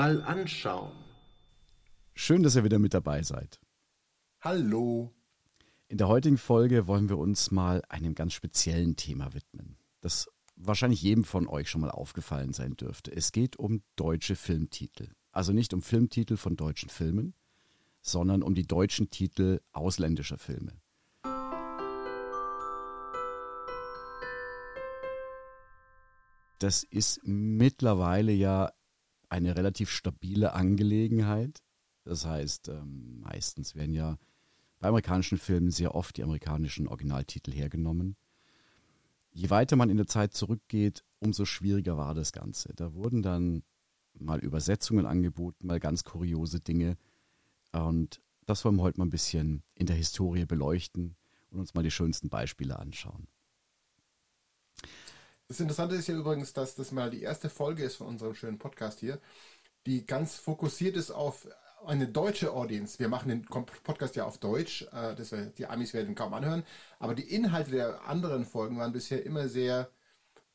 mal anschauen. Schön, dass ihr wieder mit dabei seid. Hallo. In der heutigen Folge wollen wir uns mal einem ganz speziellen Thema widmen, das wahrscheinlich jedem von euch schon mal aufgefallen sein dürfte. Es geht um deutsche Filmtitel. Also nicht um Filmtitel von deutschen Filmen, sondern um die deutschen Titel ausländischer Filme. Das ist mittlerweile ja eine relativ stabile Angelegenheit. Das heißt, ähm, meistens werden ja bei amerikanischen Filmen sehr oft die amerikanischen Originaltitel hergenommen. Je weiter man in der Zeit zurückgeht, umso schwieriger war das Ganze. Da wurden dann mal Übersetzungen angeboten, mal ganz kuriose Dinge. Und das wollen wir heute mal ein bisschen in der Historie beleuchten und uns mal die schönsten Beispiele anschauen. Das Interessante ist ja übrigens, dass das mal die erste Folge ist von unserem schönen Podcast hier, die ganz fokussiert ist auf eine deutsche Audience. Wir machen den Podcast ja auf Deutsch, äh, das, die Amis werden kaum anhören, aber die Inhalte der anderen Folgen waren bisher immer sehr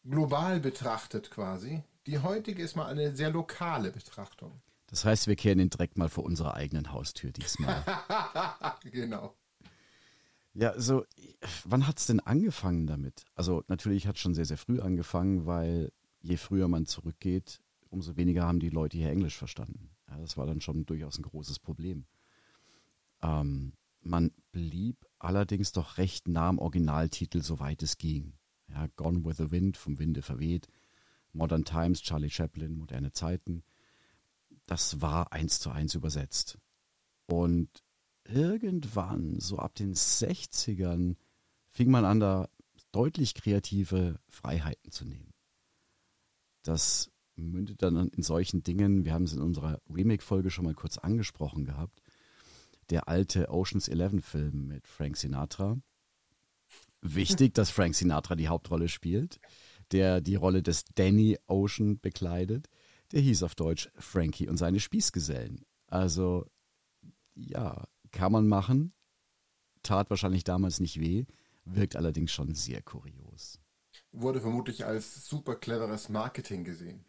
global betrachtet quasi. Die heutige ist mal eine sehr lokale Betrachtung. Das heißt, wir kehren den Dreck mal vor unserer eigenen Haustür diesmal. genau. Ja, so, wann hat es denn angefangen damit? Also natürlich hat es schon sehr, sehr früh angefangen, weil je früher man zurückgeht, umso weniger haben die Leute hier Englisch verstanden. Ja, das war dann schon durchaus ein großes Problem. Ähm, man blieb allerdings doch recht nah am Originaltitel, soweit es ging. Ja, Gone with the Wind, vom Winde verweht, Modern Times, Charlie Chaplin, moderne Zeiten. Das war eins zu eins übersetzt. Und irgendwann, so ab den 60ern, fing man an, da deutlich kreative Freiheiten zu nehmen. Das mündet dann in solchen Dingen, wir haben es in unserer Remake-Folge schon mal kurz angesprochen gehabt, der alte Oceans 11 Film mit Frank Sinatra. Wichtig, dass Frank Sinatra die Hauptrolle spielt, der die Rolle des Danny Ocean bekleidet. Der hieß auf Deutsch Frankie und seine Spießgesellen. Also, ja, kann man machen, tat wahrscheinlich damals nicht weh, wirkt allerdings schon sehr kurios. Wurde vermutlich als super cleveres Marketing gesehen.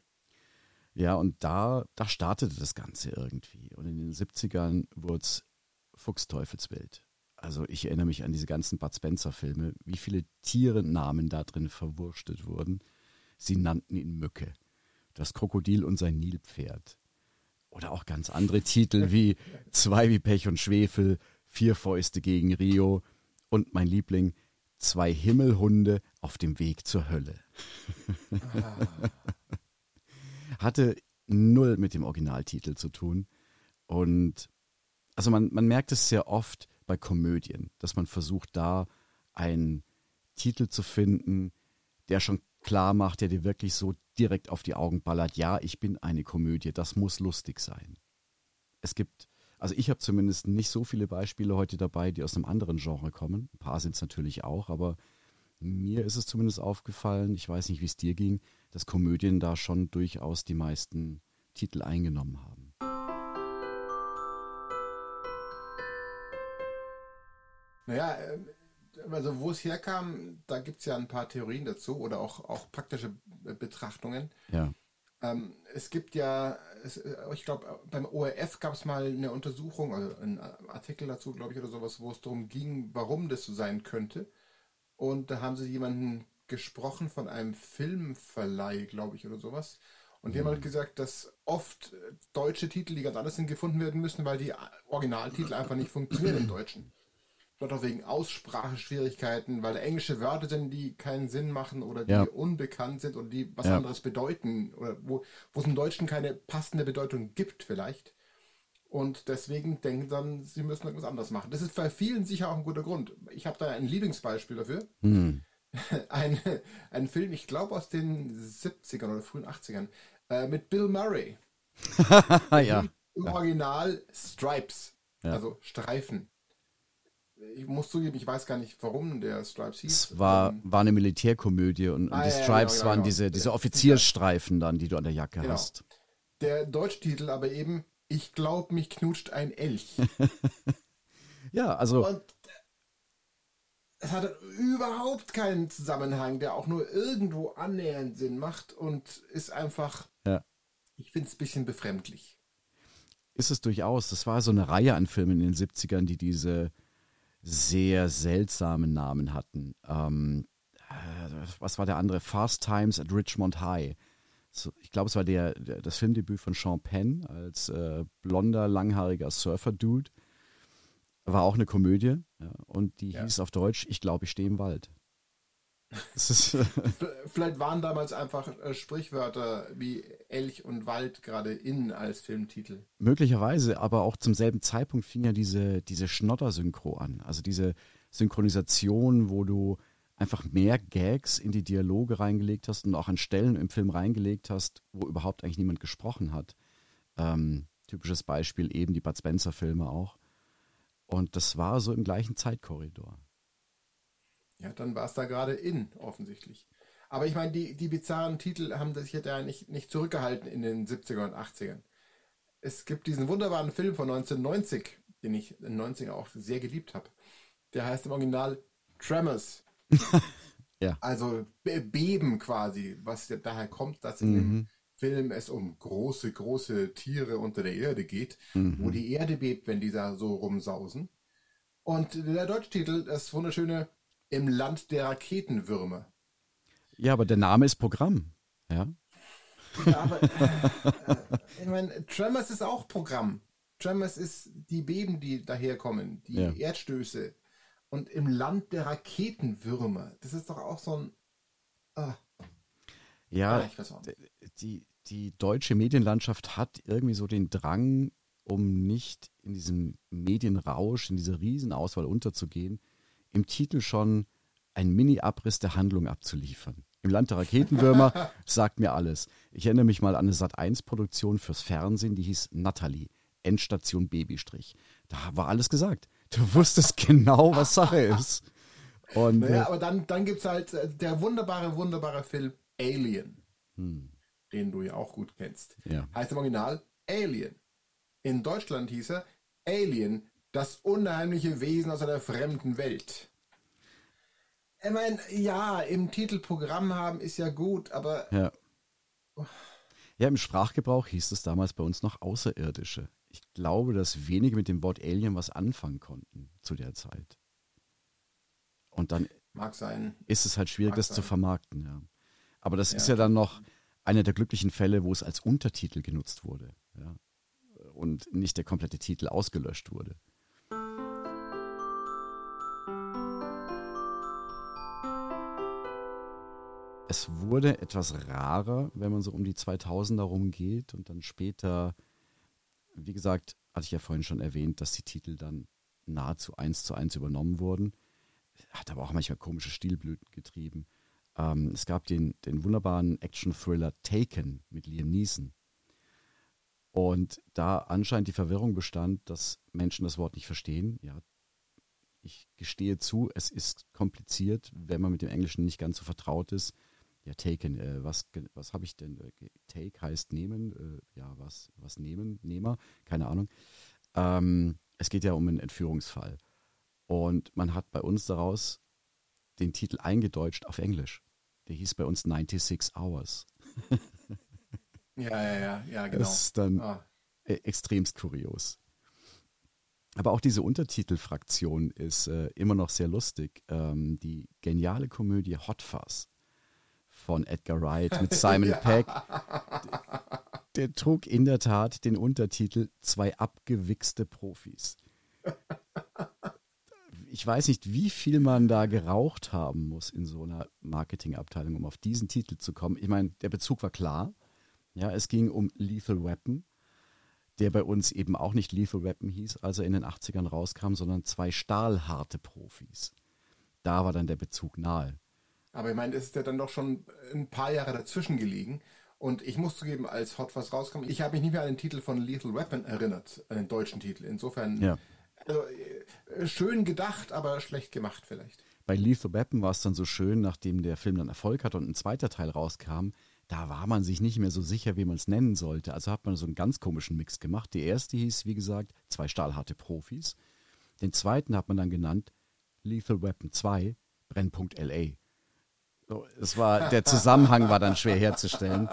Ja, und da, da startete das Ganze irgendwie. Und in den 70ern wurde es Fuchsteufelswild. Also ich erinnere mich an diese ganzen Bud Spencer-Filme, wie viele Tierennamen da drin verwurstet wurden. Sie nannten ihn Mücke. Das Krokodil und sein Nilpferd. Oder auch ganz andere Titel wie Zwei wie Pech und Schwefel, Vier Fäuste gegen Rio und mein Liebling, Zwei Himmelhunde auf dem Weg zur Hölle. Hatte null mit dem Originaltitel zu tun. Und also man, man merkt es sehr oft bei Komödien, dass man versucht, da einen Titel zu finden, der schon klar macht, der dir wirklich so direkt auf die Augen ballert, ja, ich bin eine Komödie, das muss lustig sein. Es gibt, also ich habe zumindest nicht so viele Beispiele heute dabei, die aus einem anderen Genre kommen. Ein paar sind es natürlich auch, aber mir ist es zumindest aufgefallen, ich weiß nicht, wie es dir ging, dass Komödien da schon durchaus die meisten Titel eingenommen haben. Naja, ähm, also wo es herkam, da gibt es ja ein paar Theorien dazu oder auch, auch praktische Betrachtungen. Ja. Ähm, es gibt ja, es, äh, ich glaube, beim ORF gab es mal eine Untersuchung, also einen Artikel dazu, glaube ich, oder sowas, wo es darum ging, warum das so sein könnte. Und da haben sie jemanden gesprochen von einem Filmverleih, glaube ich, oder sowas. Und die haben halt mhm. gesagt, dass oft deutsche Titel, die ganz anders sind, gefunden werden müssen, weil die Originaltitel einfach nicht funktionieren im Deutschen. Vielleicht auch wegen Ausspracheschwierigkeiten, weil da englische Wörter sind, die keinen Sinn machen oder die ja. unbekannt sind oder die was ja. anderes bedeuten oder wo, wo es im Deutschen keine passende Bedeutung gibt vielleicht. Und deswegen denken dann, sie müssen irgendwas anderes machen. Das ist bei vielen sicher auch ein guter Grund. Ich habe da ein Lieblingsbeispiel dafür. Hm. ein, ein Film, ich glaube aus den 70ern oder frühen 80ern, äh, mit Bill Murray. Ja. Im Original Stripes, Ja. also Streifen. Ich muss zugeben, ich weiß gar nicht, warum der Stripes hieß. Es war, war eine Militärkomödie und, und Ah, die ja, ja, Stripes genau, waren genau. diese, diese Ja. Offiziersstreifen dann, die du an der Jacke Genau. hast. der Deutschtitel aber eben, ich glaub, mich knutscht ein Elch. Ja, also Und es hat überhaupt keinen Zusammenhang, der auch nur irgendwo annähernd Sinn macht und ist einfach, Ja. ich finde es ein bisschen befremdlich. ist es durchaus. Das war so eine Reihe an Filmen in den 70ern, die diese sehr seltsamen Namen hatten. Ähm, äh, was war der andere? Fast Times at Richmond High. So, ich glaube, es war der, der, das Filmdebüt von Sean Penn als äh, blonder, langhaariger Surfer-Dude. War auch eine Komödie. Ja, und die Ja. hieß auf Deutsch Ich glaube, ich stehe im Wald. Das ist, äh, V- Vielleicht waren damals einfach äh, Sprichwörter wie Elch und Wald gerade in als Filmtitel. Möglicherweise, aber auch zum selben Zeitpunkt fing ja diese, diese Schnotter-Synchro an. Also diese Synchronisation, wo du einfach mehr Gags in die Dialoge reingelegt hast und auch an Stellen im Film reingelegt hast, wo überhaupt eigentlich niemand gesprochen hat. Ähm, typisches Beispiel eben die Bud Spencer-Filme auch. Und das war so im gleichen Zeitkorridor. Ja, dann war es da gerade in, offensichtlich. Aber ich meine, die, die bizarren Titel haben sich ja nicht, nicht zurückgehalten in den 70er und 80ern. Es gibt diesen wunderbaren Film von 1990, den ich in den 90er auch sehr geliebt habe. Der heißt im Original Tremors. Ja. Also Be- Beben quasi, was ja daher kommt, dass in dem Film es um große, große Tiere unter der Erde geht, wo die Erde bebt, wenn die da so rumsausen. Und der Deutschtitel, das wunderschöne Im Land der Raketenwürmer. Ja, aber der Name ist Programm. Ja. Ja, aber äh, ich meine, Tremors ist auch Programm. Tremors ist die Beben, die daherkommen, die Ja. Erdstöße. Und im Land der Raketenwürmer, das ist doch auch so ein. Ah, Ja, ah, die, die deutsche Medienlandschaft hat irgendwie so den Drang, um nicht in diesem Medienrausch, in dieser Riesenauswahl unterzugehen, im Titel schon einen Mini-Abriss der Handlung abzuliefern. Im Land der Raketenwürmer sagt mir alles. Ich erinnere mich mal an eine Sat1-Produktion fürs Fernsehen, die hieß Natalie, Endstation Babystrich. Da war alles gesagt. Du wusstest genau, was Sache ist. Und Naja, äh, aber dann, dann gibt es halt äh, der wunderbare, wunderbare Film Alien, hm, den du ja auch gut kennst. ja. Heißt im Original Alien. In Deutschland hieß er Alien, das unheimliche Wesen aus einer fremden Welt. Ich meine, ja, im Titel Programm haben ist ja gut, aber Ja. Ja, im Sprachgebrauch hieß es damals bei uns noch Außerirdische. Ich glaube, dass wenige mit dem Wort Alien was anfangen konnten zu der Zeit. Und dann mag sein. ist es halt schwierig, Mag das zu sein. vermarkten. Ja. Aber das Ja. ist ja dann noch einer der glücklichen Fälle, wo es als Untertitel genutzt wurde. Ja. Und nicht der komplette Titel ausgelöscht wurde. Es wurde etwas rarer, wenn man so um die 2000er rumgeht und dann später, wie gesagt, hatte ich ja vorhin schon erwähnt, dass die Titel dann nahezu eins zu eins übernommen wurden. Hat aber auch manchmal komische Stilblüten getrieben. Ähm, es gab den, den wunderbaren Action-Thriller Taken mit Liam Neeson. Und da anscheinend die Verwirrung bestand, dass Menschen das Wort nicht verstehen, ja, ich gestehe zu, es ist kompliziert, wenn man mit dem Englischen nicht ganz so vertraut ist. Ja, taken, äh, was, was habe ich denn? Äh, Take heißt nehmen, äh, ja, was, was nehmen, Nehmer, keine Ahnung. Ähm, es geht ja um einen Entführungsfall. Und man hat bei uns daraus den Titel eingedeutscht auf Englisch. Der hieß bei uns 96 Hours. Ja, ja, ja, ja, genau. Das ist dann Ah, äh, extremst kurios. Aber auch diese Untertitelfraktion ist äh, immer noch sehr lustig. Ähm, die geniale Komödie Hot Fuzz von Edgar Wright mit Simon Ja. Peck, der trug in der Tat den Untertitel Zwei abgewichste Profis. Ich weiß nicht, wie viel man da geraucht haben muss in so einer Marketingabteilung, um auf diesen Titel zu kommen. Ich meine, der Bezug war klar. Ja, es ging um Lethal Weapon, der bei uns eben auch nicht Lethal Weapon hieß, als er in den 80ern rauskam, sondern zwei stahlharte Profis. Da war dann der Bezug nahe. Aber ich meine, es ist ja dann doch schon ein paar Jahre dazwischen gelegen. Und ich muss zugeben, als Hot was rauskommt, ich habe mich nicht mehr an den Titel von Lethal Weapon erinnert, an den deutschen Titel. Insofern Ja. also, äh, schön gedacht, aber schlecht gemacht vielleicht. Bei Lethal Weapon war es dann so schön, nachdem der Film dann Erfolg hatte und ein zweiter Teil rauskam, da war man sich nicht mehr so sicher, wie man es nennen sollte. Also hat man so einen ganz komischen Mix gemacht. Die erste hieß, wie gesagt, zwei stahlharte Profis. Den zweiten hat man dann genannt Lethal Weapon 2, Brennpunkt LA. So, es war, der Zusammenhang war dann schwer herzustellen.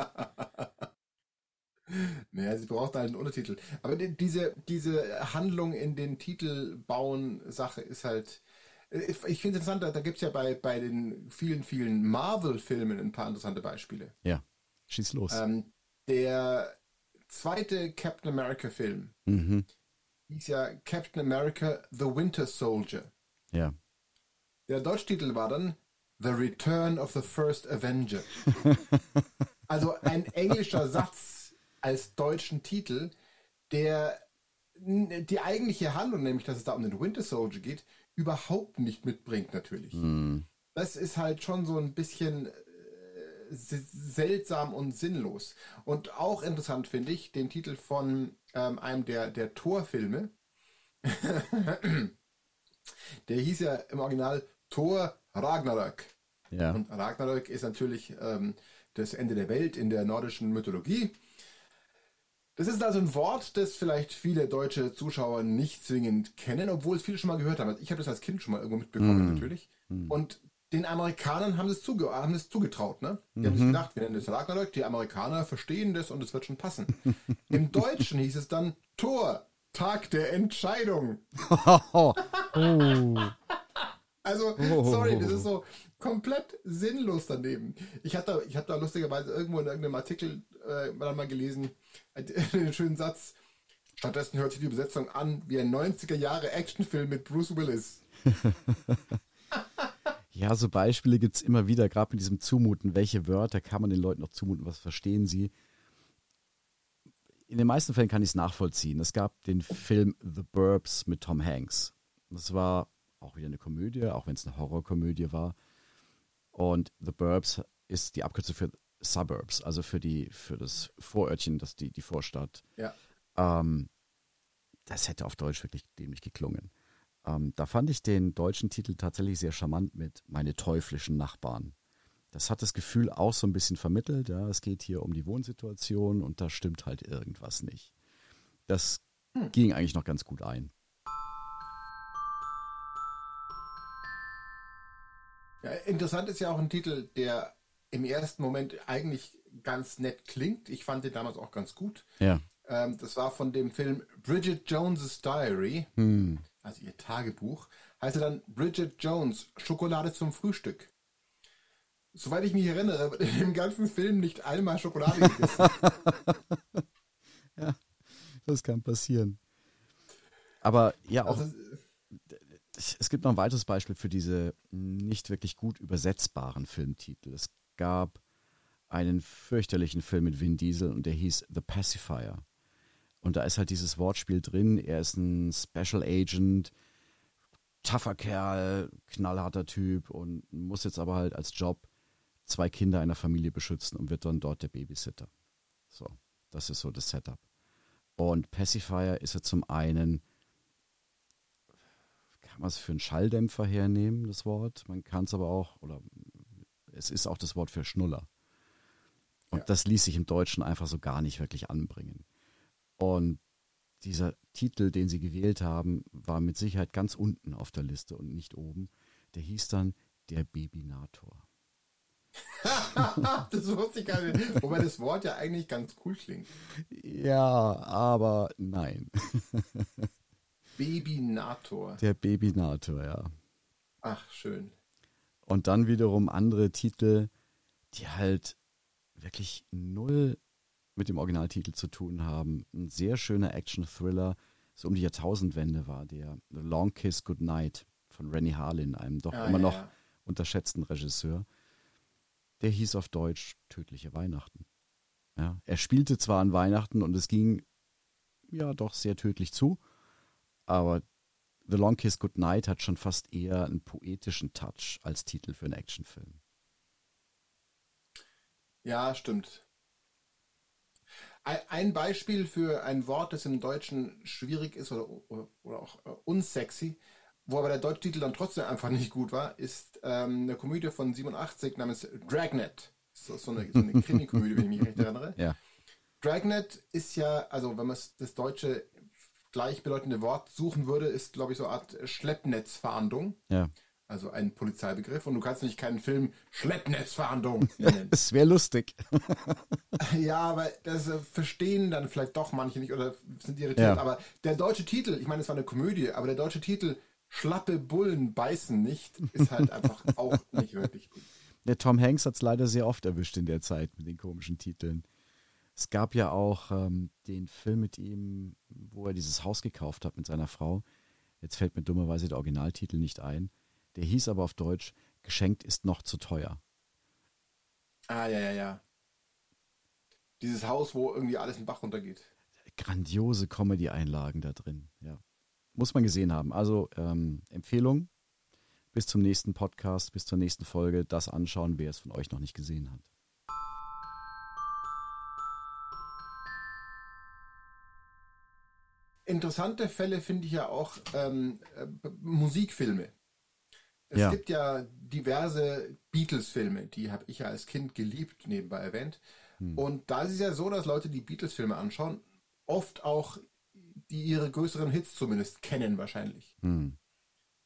Naja, sie braucht halt einen Untertitel. Aber die, diese, diese Handlung in den Titel bauen Sache ist halt. Ich, finde es interessant, da, da gibt es ja bei, bei den vielen, vielen Marvel-Filmen ein paar interessante Beispiele. Ja, schieß los. Ähm, der zweite Captain America-Film Mhm. hieß ja Captain America The Winter Soldier. Ja. Der Deutschtitel war dann The Return of the First Avenger. also ein englischer Satz als deutschen Titel, der die eigentliche Handlung, nämlich dass es da um den Winter Soldier geht, überhaupt nicht mitbringt natürlich. Mhm. Das ist halt schon so ein bisschen äh, se- seltsam und sinnlos. Und auch interessant finde ich den Titel von ähm, einem der, der Thor-Filme. der hieß ja im Original Thor Ragnarök. Ja. Und Ragnarök ist natürlich ähm, das Ende der Welt in der nordischen Mythologie. Das ist also ein Wort, das vielleicht viele deutsche Zuschauer nicht zwingend kennen, obwohl es viele schon mal gehört haben. Also Ich habe das als Kind schon mal irgendwo mitbekommen, Mhm. natürlich. Und den Amerikanern haben es, zuge haben es zugetraut. Ne? Die haben Mhm. sich gedacht, wir nennen das Ragnarök, die Amerikaner verstehen das und es wird schon passen. Im Deutschen hieß es dann Tor, Tag der Entscheidung. Oh. Also, Oh. sorry, das ist so komplett sinnlos daneben. Ich hatte, ich habe da lustigerweise irgendwo in irgendeinem Artikel äh, mal gelesen, äh, einen schönen Satz. Stattdessen hört sich die Übersetzung an wie ein 90er Jahre Actionfilm mit Bruce Willis. Ja, so Beispiele gibt es immer wieder, gerade mit diesem Zumuten. Welche Wörter kann man den Leuten noch zumuten? Was verstehen sie? In den meisten Fällen kann ich es nachvollziehen. Es gab den Film The Burbs mit Tom Hanks. Das war auch wieder eine Komödie, auch wenn es eine Horrorkomödie war. Und The Burbs ist die Abkürzung für Suburbs, also für die für das Vorörtchen, das die die Vorstadt. Ja. Ähm, das hätte auf Deutsch wirklich dämlich geklungen. Ähm, da fand ich den deutschen Titel tatsächlich sehr charmant mit Meine teuflischen Nachbarn. Das hat das Gefühl auch so ein bisschen vermittelt, ja, es geht hier um die Wohnsituation und da stimmt halt irgendwas nicht. Das ging eigentlich noch ganz gut ein. Ja, interessant ist ja auch ein Titel, der im ersten Moment eigentlich ganz nett klingt. Ich fand den damals auch ganz gut. Ja. Ähm, das war von dem Film Bridget Jones's Diary, Hm. also ihr Tagebuch. Heißt er dann Bridget Jones, Schokolade zum Frühstück. Soweit ich mich erinnere, wird in dem ganzen Film nicht einmal Schokolade gegessen. Das kann passieren. Aber ja, auch Also, es gibt noch ein weiteres Beispiel für diese nicht wirklich gut übersetzbaren Filmtitel. Es gab einen fürchterlichen Film mit Vin Diesel und der hieß The Pacifier. Und da ist halt dieses Wortspiel drin. Er ist ein Special Agent, tougher Kerl, knallharter Typ und muss jetzt aber halt als Job zwei Kinder einer Familie beschützen und wird dann dort der Babysitter. So, das ist so das Setup. Und Pacifier ist ja zum einen kann man es für einen Schalldämpfer hernehmen, das Wort. Man kann es aber auch, oder es ist auch das Wort für Schnuller. Und Ja. das ließ sich im Deutschen einfach so gar nicht wirklich anbringen. Und dieser Titel, den sie gewählt haben, war mit Sicherheit ganz unten auf der Liste und nicht oben. Der hieß dann der Babynator. das wusste ich gar nicht. Wobei das Wort ja eigentlich ganz cool klingt. Ja, aber nein. Babynator. Der Babynator, ja. Ach, schön. Und dann wiederum andere Titel, die halt wirklich null mit dem Originaltitel zu tun haben. Ein sehr schöner Action-Thriller, so um die Jahrtausendwende war der The Long Kiss Goodnight von Rennie Harlin, einem doch Ja, immer ja, noch ja. unterschätzten Regisseur. Der hieß auf Deutsch Tödliche Weihnachten. Ja, er spielte zwar an Weihnachten und es ging ja doch sehr tödlich zu, aber The Long Kiss Goodnight hat schon fast eher einen poetischen Touch als Titel für einen Actionfilm. Ja, stimmt. Ein- Beispiel für ein Wort, das im Deutschen schwierig ist oder, oder, auch äh, unsexy, wo aber der deutsche Titel dann trotzdem einfach nicht gut war, ist ähm, eine Komödie von 87 namens Dragnet. So, so eine, so eine Krimi-Komödie, wenn ich mich recht erinnere. Ja. Dragnet ist ja, also wenn man das deutsche gleichbedeutende Wort suchen würde, ist, glaube ich, so eine Art Schleppnetzfahndung. Ja. Also ein Polizeibegriff. Und du kannst nicht keinen Film Schleppnetzfahndung nennen. Es wäre lustig. Ja, aber das äh, verstehen dann vielleicht doch manche nicht oder sind irritiert. Ja. Aber der deutsche Titel, ich meine, es war eine Komödie, aber der deutsche Titel Schlappe Bullen beißen nicht, ist halt einfach auch nicht wirklich gut. Der Tom Hanks hat es leider sehr oft erwischt in der Zeit mit den komischen Titeln. Es gab ja auch ähm, den Film mit ihm, wo er dieses Haus gekauft hat mit seiner Frau. Jetzt fällt mir dummerweise der Originaltitel nicht ein. Der hieß aber auf Deutsch, geschenkt ist noch zu teuer. Ah, ja, ja, ja. Dieses Haus, wo irgendwie alles in den Bach runtergeht. Grandiose Comedy-Einlagen da drin. Ja. Muss man gesehen haben. Also ähm, Empfehlung, bis zum nächsten Podcast, bis zur nächsten Folge, das anschauen, wer es von euch noch nicht gesehen hat. Interessante Fälle finde ich ja auch ähm, äh, Musikfilme. Es Ja. gibt ja diverse Beatles-Filme, die habe ich ja als Kind geliebt, nebenbei erwähnt. Und da ist es ja so, dass Leute, die Beatles-Filme anschauen, oft auch die ihre größeren Hits zumindest kennen wahrscheinlich. Hm.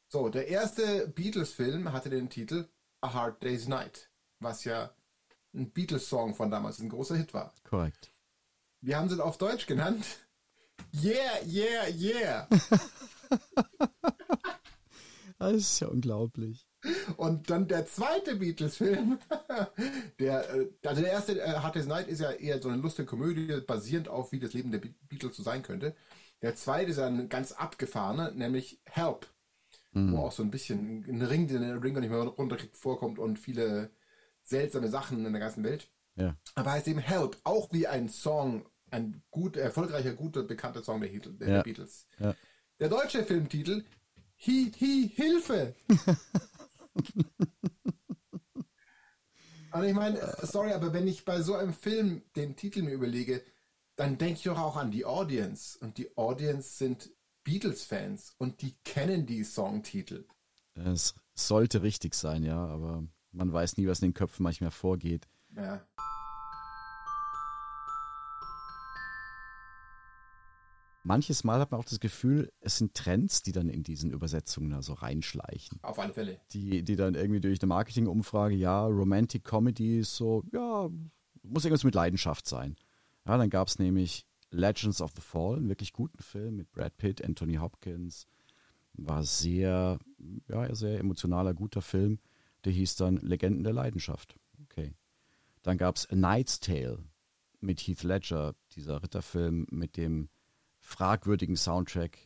So, der erste Beatles-Film hatte den Titel A Hard Day's Night, was ja ein Beatles-Song von damals ein großer Hit war. Korrekt. Wir haben sie auf Deutsch genannt. Yeah, yeah, yeah. Das ist ja unglaublich. Und dann der zweite Beatles-Film, der, äh, also der erste, äh, Hard Day's Night, ist ja eher so eine lustige Komödie, basierend auf, wie das Leben der Be- Beatles so sein könnte. Der zweite ist ein ganz abgefahrener, nämlich Help, wo auch so ein bisschen ein Ring, den der Ringo nicht mehr runterkriegt, vorkommt und viele seltsame Sachen in der ganzen Welt. Ja. Aber heißt eben Help, auch wie ein Song, ein gut, erfolgreicher, guter, bekannter Song der, der Ja. Beatles. Ja. Der deutsche Filmtitel, Hi, Hi, Hilfe! Und ich meine, sorry, aber wenn ich bei so einem Film den Titel mir überlege, dann denke ich doch auch an die Audience. Und die Audience sind Beatles-Fans und die kennen die Songtitel. Es sollte richtig sein, ja, aber man weiß nie, was in den Köpfen manchmal vorgeht. Ja. Manches Mal hat man auch das Gefühl, es sind Trends, die dann in diesen Übersetzungen da so reinschleichen. Auf alle Fälle. Die, die dann irgendwie durch eine Marketingumfrage, ja, Romantic Comedy ist so, ja, muss irgendwas mit Leidenschaft sein. Ja, dann gab es nämlich Legends of the Fall, einen wirklich guten Film mit Brad Pitt, Anthony Hopkins. War sehr, ja, sehr emotionaler, guter Film. Der hieß dann Legenden der Leidenschaft. Okay. Dann gab es A Knight's Tale mit Heath Ledger, dieser Ritterfilm mit dem fragwürdigen Soundtrack.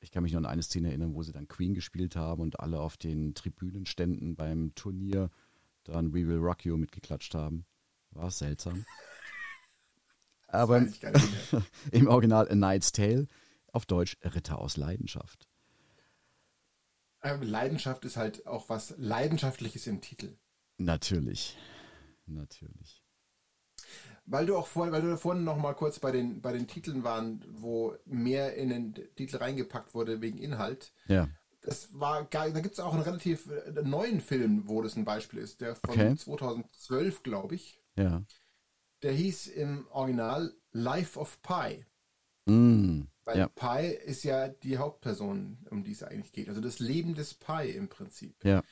Ich kann mich nur an eine Szene erinnern, wo sie dann Queen gespielt haben und alle auf den Tribünenständen beim Turnier dann We Will Rock You mitgeklatscht haben. War seltsam. Aber im Original A Knight's Tale, auf Deutsch Ritter aus Leidenschaft. Ähm, Leidenschaft ist halt auch was Leidenschaftliches im Titel. Natürlich. Natürlich. Weil du auch vorhin, weil du vorhin noch mal kurz bei den, bei den Titeln waren, wo mehr in den Titel reingepackt wurde wegen Inhalt. Ja. Das war geil. Da gibt es auch einen relativ äh, neuen Film, wo das ein Beispiel ist. Der von Okay. 2012, glaube ich. Ja. Der hieß im Original Life of Pi. Mm, Weil ja. Pi ist ja die Hauptperson, um die es eigentlich geht. Also das Leben des Pi im Prinzip. Ja.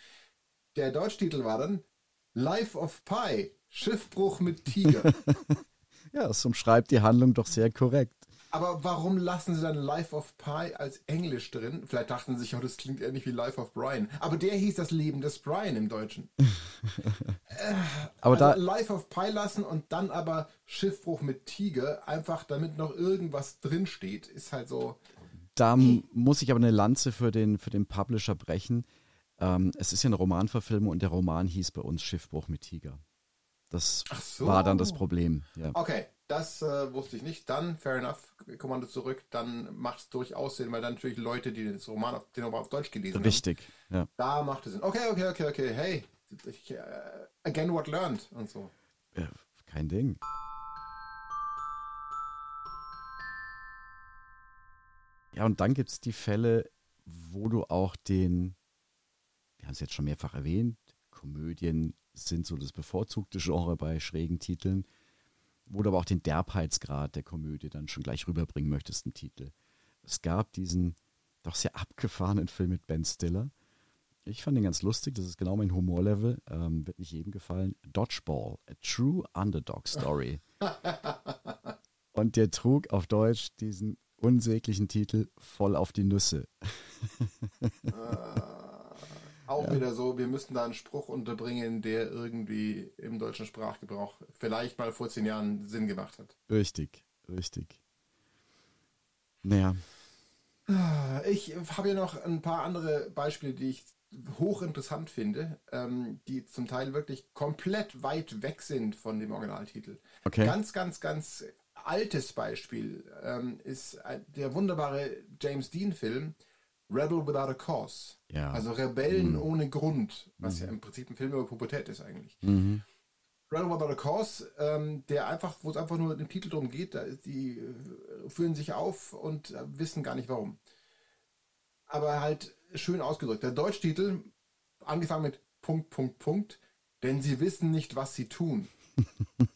Der Deutschtitel war dann Life of Pi, Schiffbruch mit Tiger. Ja, das umschreibt die Handlung doch sehr korrekt. Aber warum lassen sie dann Life of Pi als Englisch drin? Vielleicht dachten sie sich, oh, das klingt ähnlich wie Life of Brian. Aber der hieß das Leben des Brian im Deutschen. Aber also da, Life of Pi lassen und dann aber Schiffbruch mit Tiger, einfach damit noch irgendwas drinsteht, ist halt so. da muss ich aber eine Lanze für den, für den Publisher brechen. Ähm, es ist ja eine Romanverfilmung und der Roman hieß bei uns Schiffbruch mit Tiger. Das so. war dann das Problem. Ja. Okay, das äh, wusste ich nicht. Dann, fair enough, Kommando zurück, dann macht es durchaus Sinn, weil dann natürlich Leute, die das Roman auf, den Roman auf Deutsch gelesen Richtig. Ja. haben, da macht es Sinn. Okay, okay, okay, okay, hey, ich, äh, again what learned und so. äh, kein Ding. Ja, und dann gibt es die Fälle, wo du auch den, wir haben es jetzt schon mehrfach erwähnt, Komödien sind so das bevorzugte Genre bei schrägen Titeln, wo du aber auch den Derbheitsgrad der Komödie dann schon gleich rüberbringen möchtest im Titel. Es gab diesen doch sehr abgefahrenen Film mit Ben Stiller. Ich fand ihn ganz lustig, das ist genau mein Humorlevel, ähm, wird nicht jedem gefallen. Dodgeball, a true underdog story. Und der trug auf Deutsch diesen unsäglichen Titel Voll auf die Nüsse. Auch ja. wieder so, wir müssten da einen Spruch unterbringen, der irgendwie im deutschen Sprachgebrauch vielleicht mal vor zehn Jahren Sinn gemacht hat. Richtig, richtig. Naja. Ich habe ja noch ein paar andere Beispiele, die ich hochinteressant finde, ähm, die zum Teil wirklich komplett weit weg sind von dem Originaltitel. Okay. Ganz, ganz, ganz altes Beispiel ähm, ist der wunderbare James Dean-Film Rebel Without a Cause. Ja. Also Rebellen mhm. ohne Grund, was Mhm. ja im Prinzip ein Film über Pubertät ist eigentlich. Mhm. Rebel Without a Cause, ähm, der einfach, wo es einfach nur im Titel drum geht, da die äh, führen sich auf und äh, wissen gar nicht warum. Aber halt schön ausgedrückt. Der Deutschtitel, angefangen mit Punkt, Punkt, Punkt, denn sie wissen nicht, was sie tun.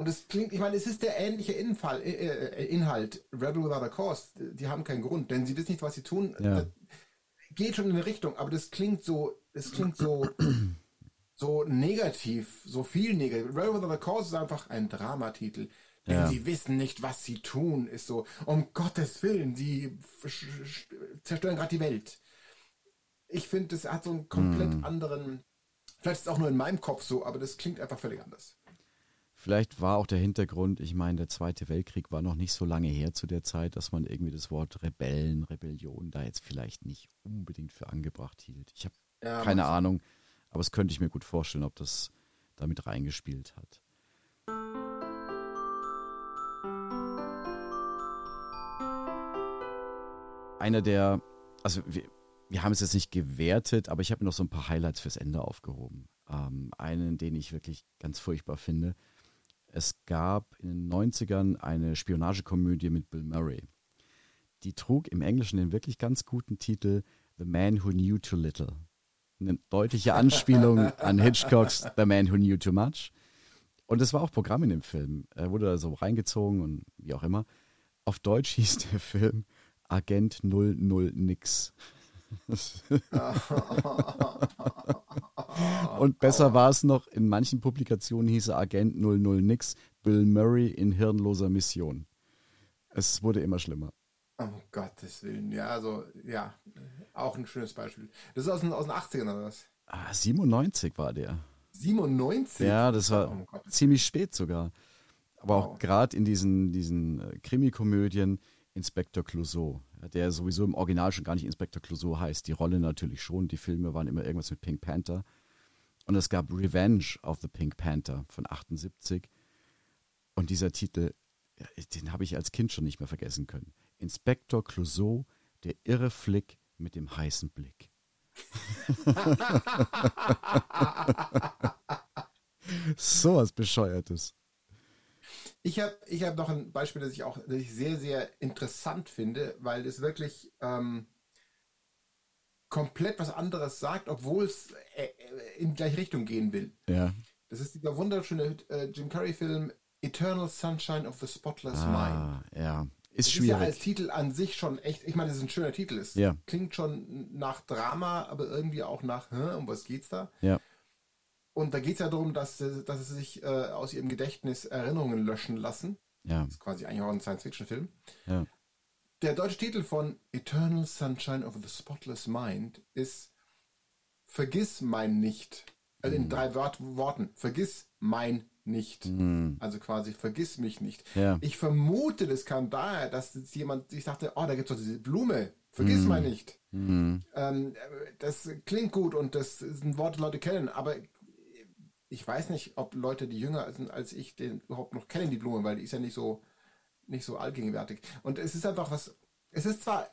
Und es klingt, ich meine, es ist der ähnliche Infall, äh, äh, Inhalt, Rebel Without a Cause, die haben keinen Grund, denn sie wissen nicht, was sie tun. Ja. Das geht schon in eine Richtung, aber das klingt so, es klingt so, so negativ, so viel negativ. Rebel Without a Cause ist einfach ein Dramatitel. Denn Ja. sie wissen nicht, was sie tun, ist so, um Gottes Willen, sie zerstören gerade die Welt. Ich finde, das hat so einen komplett Mhm. anderen, vielleicht ist es auch nur in meinem Kopf so, aber das klingt einfach völlig anders. Vielleicht war auch der Hintergrund, ich meine, der Zweite Weltkrieg war noch nicht so lange her zu der Zeit, dass man irgendwie das Wort Rebellen, Rebellion da jetzt vielleicht nicht unbedingt für angebracht hielt. Ich habe Ja, keine Ahnung, aber es könnte ich mir gut vorstellen, ob das damit reingespielt hat. Einer der, also wir, wir haben es jetzt nicht gewertet, aber ich habe mir noch so ein paar Highlights fürs Ende aufgehoben. Ähm, einen, den ich wirklich ganz furchtbar finde. Es gab in den 90ern eine Spionagekomödie mit Bill Murray. Die trug im Englischen den wirklich ganz guten Titel The Man Who Knew Too Little. Eine deutliche Anspielung an Hitchcocks The Man Who Knew Too Much. Und es war auch Programm in dem Film. Er wurde da so reingezogen und wie auch immer. Auf Deutsch hieß der Film Agent 00 Nix. Und besser war es noch, in manchen Publikationen hieß er Agent 00 Nix, Bill Murray in hirnloser Mission. Es wurde immer schlimmer. Um Gottes Willen. Ja, also, ja, auch ein schönes Beispiel. Das ist aus den, aus den 80ern oder was? Ah, 97 war der. 97? Ja, das war Oh ziemlich spät sogar. Aber auch gerade in diesen, diesen äh, Krimikomödien Inspector Clouseau, der sowieso im Original schon gar nicht Inspector Clouseau heißt. Die Rolle natürlich schon. Die Filme waren immer irgendwas mit Pink Panther. Und es gab Revenge of the Pink Panther von 78. Und dieser Titel, den habe ich als Kind schon nicht mehr vergessen können. Inspector Clouseau, der irre Flick mit dem heißen Blick. so was Bescheuertes. Ich habe ich hab noch ein Beispiel, das ich auch das ich sehr, sehr interessant finde, weil es wirklich ähm, komplett was anderes sagt, obwohl es äh, äh, in die gleiche Richtung gehen will. Ja. Das ist dieser wunderschöne äh, Jim Carrey-Film Eternal Sunshine of the Spotless Mind. Ah, ja. Ist Das ist ja als schwierig. Titel an sich schon echt, ich meine, das ist ein schöner Titel. Es Ja. klingt schon nach Drama, aber irgendwie auch nach, hä, um was geht's da? Ja. Und da geht es ja darum, dass, sie- dass sie sich äh, aus ihrem Gedächtnis Erinnerungen löschen lassen. Ja. Das ist quasi eigentlich auch ein Science-Fiction-Film. Ja. Der deutsche Titel von Eternal Sunshine of the Spotless Mind ist Vergiss mein nicht. Also in drei Wort Worten. Vergiss mein nicht. Hm. Also quasi vergiss mich nicht. Ja. Ich vermute, das kam daher, dass jemand sich dachte, oh, da gibt es doch diese Blume. Vergiss mein nicht. Hm. Ähm, das klingt gut und das ist ein Wort, das Leute kennen, aber ich weiß nicht, ob Leute, die jünger sind als ich, den überhaupt noch kennen, die Blume, weil die ist ja nicht so, nicht so allgegenwärtig. Und es ist einfach was, es ist zwar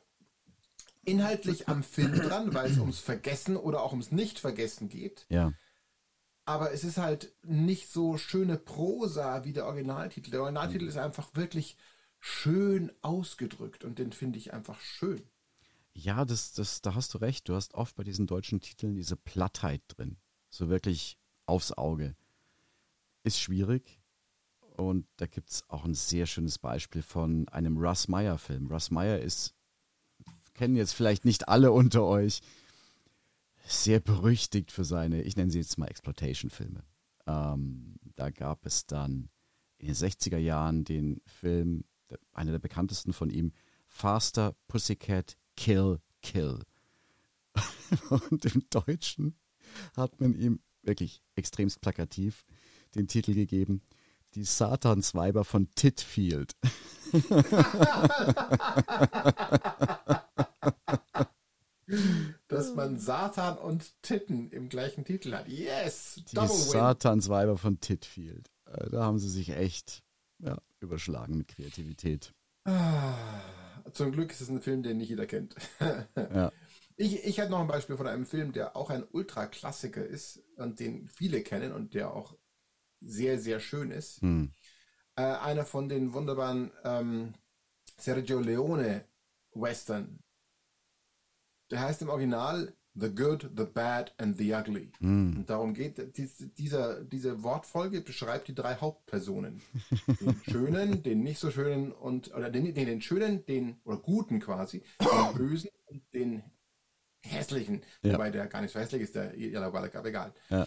inhaltlich am Film dran, weil es ums Vergessen oder auch ums Nicht-Vergessen geht, Ja. aber es ist halt nicht so schöne Prosa wie der Originaltitel. Der Originaltitel Mhm. ist einfach wirklich schön ausgedrückt und den finde ich einfach schön. Ja, das, das, da hast du recht. Du hast oft bei diesen deutschen Titeln diese Plattheit drin. So wirklich aufs Auge. Ist schwierig. Und da gibt es auch ein sehr schönes Beispiel von einem Russ Meyer-Film. Russ Meyer ist, kennen jetzt vielleicht nicht alle unter euch, sehr berüchtigt für seine, ich nenne sie jetzt mal Exploitation-Filme. Ähm, da gab es dann in den 60er Jahren den Film, einer der bekanntesten von ihm, Faster Pussycat Kill Kill. Und im Deutschen hat man ihm wirklich extremst plakativ den Titel gegeben, die Satansweiber von Titfield. Dass man Satan und Titten im gleichen Titel hat. Yes! Die Double. Satansweiber von Titfield. Äh, Da haben sie sich echt ja, überschlagen mit Kreativität. Ah, Zum Glück ist es ein Film, den nicht jeder kennt. Ja. Ich, ich hatte noch ein Beispiel von einem Film, der auch ein Ultraklassiker ist und den viele kennen und der auch sehr, sehr schön ist. Hm. Äh, einer von den wunderbaren ähm, Sergio Leone Western. Der heißt im Original The Good, The Bad and The Ugly. Hm. Und darum geht, dies, dieser, diese Wortfolge beschreibt die drei Hauptpersonen. Den schönen, den nicht so schönen und, oder den, den, den schönen, den, oder guten quasi, den bösen und den hässlichen. Ja. Wobei der gar nicht so hässlich ist, der Yellow Balak, aber egal. Ja.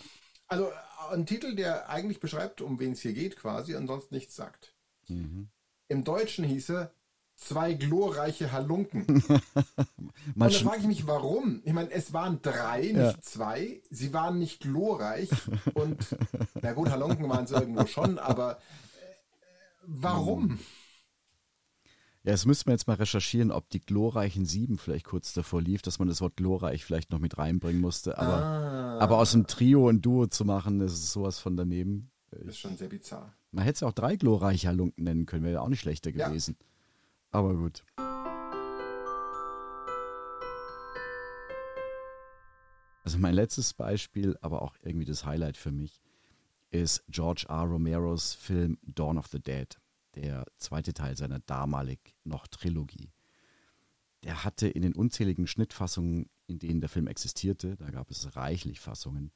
Also äh, ein Titel, der eigentlich beschreibt, um wen es hier geht quasi, und sonst nichts sagt. Mhm. Im Deutschen hieß er Zwei glorreiche Halunken. Und da frage ich mich, warum? Ich meine, es waren drei, nicht Ja. zwei. Sie waren nicht glorreich. Und, na gut, Halunken waren es irgendwo schon, aber äh, warum? Ja, das müsste man jetzt mal recherchieren, ob die glorreichen Sieben vielleicht kurz davor lief, dass man das Wort glorreich vielleicht noch mit reinbringen musste. Aber, Ah, aber aus dem Trio ein Duo zu machen, das ist sowas von daneben. das ist schon sehr bizarr. Man hätte es auch drei glorreiche Halunken nennen können, wäre ja auch nicht schlechter Ja. gewesen. Aber gut. Also mein letztes Beispiel, aber auch irgendwie das Highlight für mich, ist George R. Romeros Film Dawn of the Dead, der zweite Teil seiner damalig noch Trilogie. Der hatte in den unzähligen Schnittfassungen, in denen der Film existierte, da gab es reichlich Fassungen,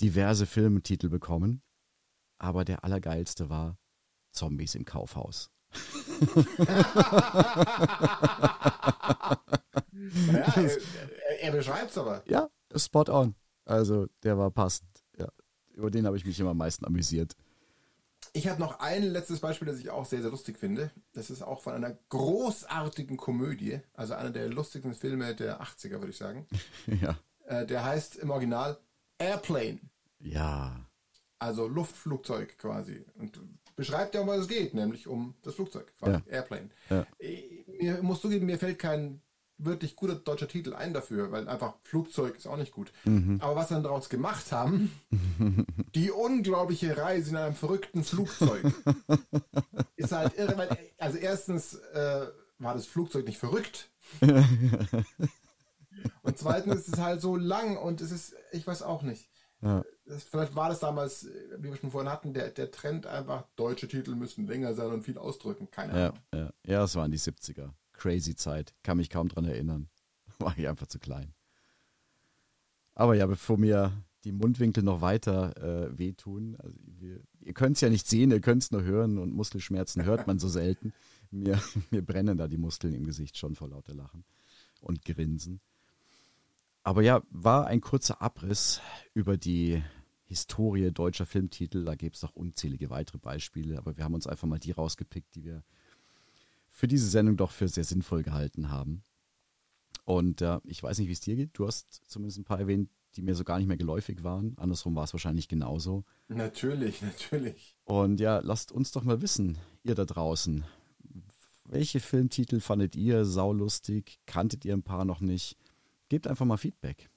diverse Filmtitel bekommen, aber der allergeilste war Zombies im Kaufhaus. Ja, er, er, beschreibt es aber. Ja, spot on. Also der war passend. Ja, über den habe ich mich immer am meisten amüsiert. Ich habe noch ein letztes Beispiel, das ich auch sehr, sehr lustig finde. Das ist auch von einer großartigen Komödie, also einer der lustigsten Filme der 80er, würde ich sagen. ja. Äh, der heißt im Original Airplane, Ja. also Luftflugzeug quasi. Und beschreibt ja, um was es geht, nämlich um das Flugzeug, quasi. Ja. Airplane. Ja. Ich, mir muss zugeben, mir fällt kein wirklich guter deutscher Titel ein dafür, weil einfach Flugzeug ist auch nicht gut. Mhm. Aber was sie dann daraus gemacht haben, die unglaubliche Reise in einem verrückten Flugzeug, ist halt irre, weil, also erstens äh, war das Flugzeug nicht verrückt. Und zweitens ist es halt so lang und es ist, ich weiß auch nicht. Ja. Das, vielleicht war das damals, äh, wie wir schon vorhin hatten, der, der Trend einfach, deutsche Titel müssen länger sein und viel ausdrücken. Keine Ja, Ahnung. ja. ja, es waren die 70er. Crazy Zeit. Kann mich kaum dran erinnern. War ich einfach zu klein. Aber ja, bevor mir die Mundwinkel noch weiter äh, wehtun, also wir, ihr könnt es ja nicht sehen, ihr könnt es nur hören und Muskelschmerzen hört man so selten. Mir, mir brennen da die Muskeln im Gesicht schon vor lauter Lachen und Grinsen. Aber ja, war ein kurzer Abriss über die Historie deutscher Filmtitel. Da gibt es noch unzählige weitere Beispiele, aber wir haben uns einfach mal die rausgepickt, die wir für diese Sendung doch für sehr sinnvoll gehalten haben. Und äh, ich weiß nicht, wie es dir geht. Du hast zumindest ein paar erwähnt, die mir so gar nicht mehr geläufig waren. Andersrum war es wahrscheinlich genauso. Natürlich, natürlich. Und ja, lasst uns doch mal wissen, ihr da draußen. Welche Filmtitel fandet ihr saulustig? Kanntet ihr ein paar noch nicht? Gebt einfach mal Feedback.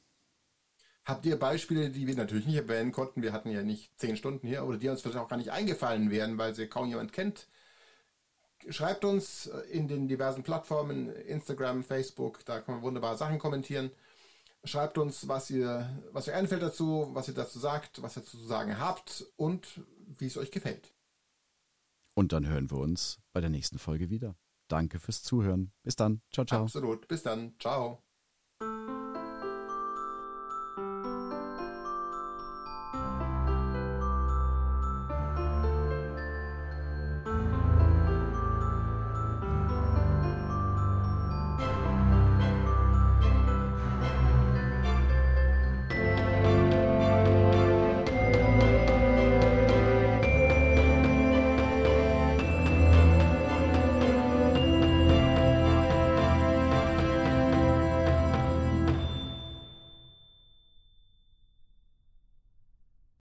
Habt ihr Beispiele, die wir natürlich nicht erwähnen konnten? Wir hatten ja nicht zehn Stunden hier, oder die uns vielleicht auch gar nicht eingefallen wären, weil sie kaum jemand kennt. Schreibt uns in den diversen Plattformen, Instagram, Facebook, da kann man wunderbare Sachen kommentieren. Schreibt uns, was ihr, was euch einfällt dazu, was ihr dazu sagt, was ihr zu sagen habt und wie es euch gefällt. Und dann hören wir uns bei der nächsten Folge wieder. Danke fürs Zuhören. Bis dann. Ciao, ciao. Absolut. Bis dann. Ciao.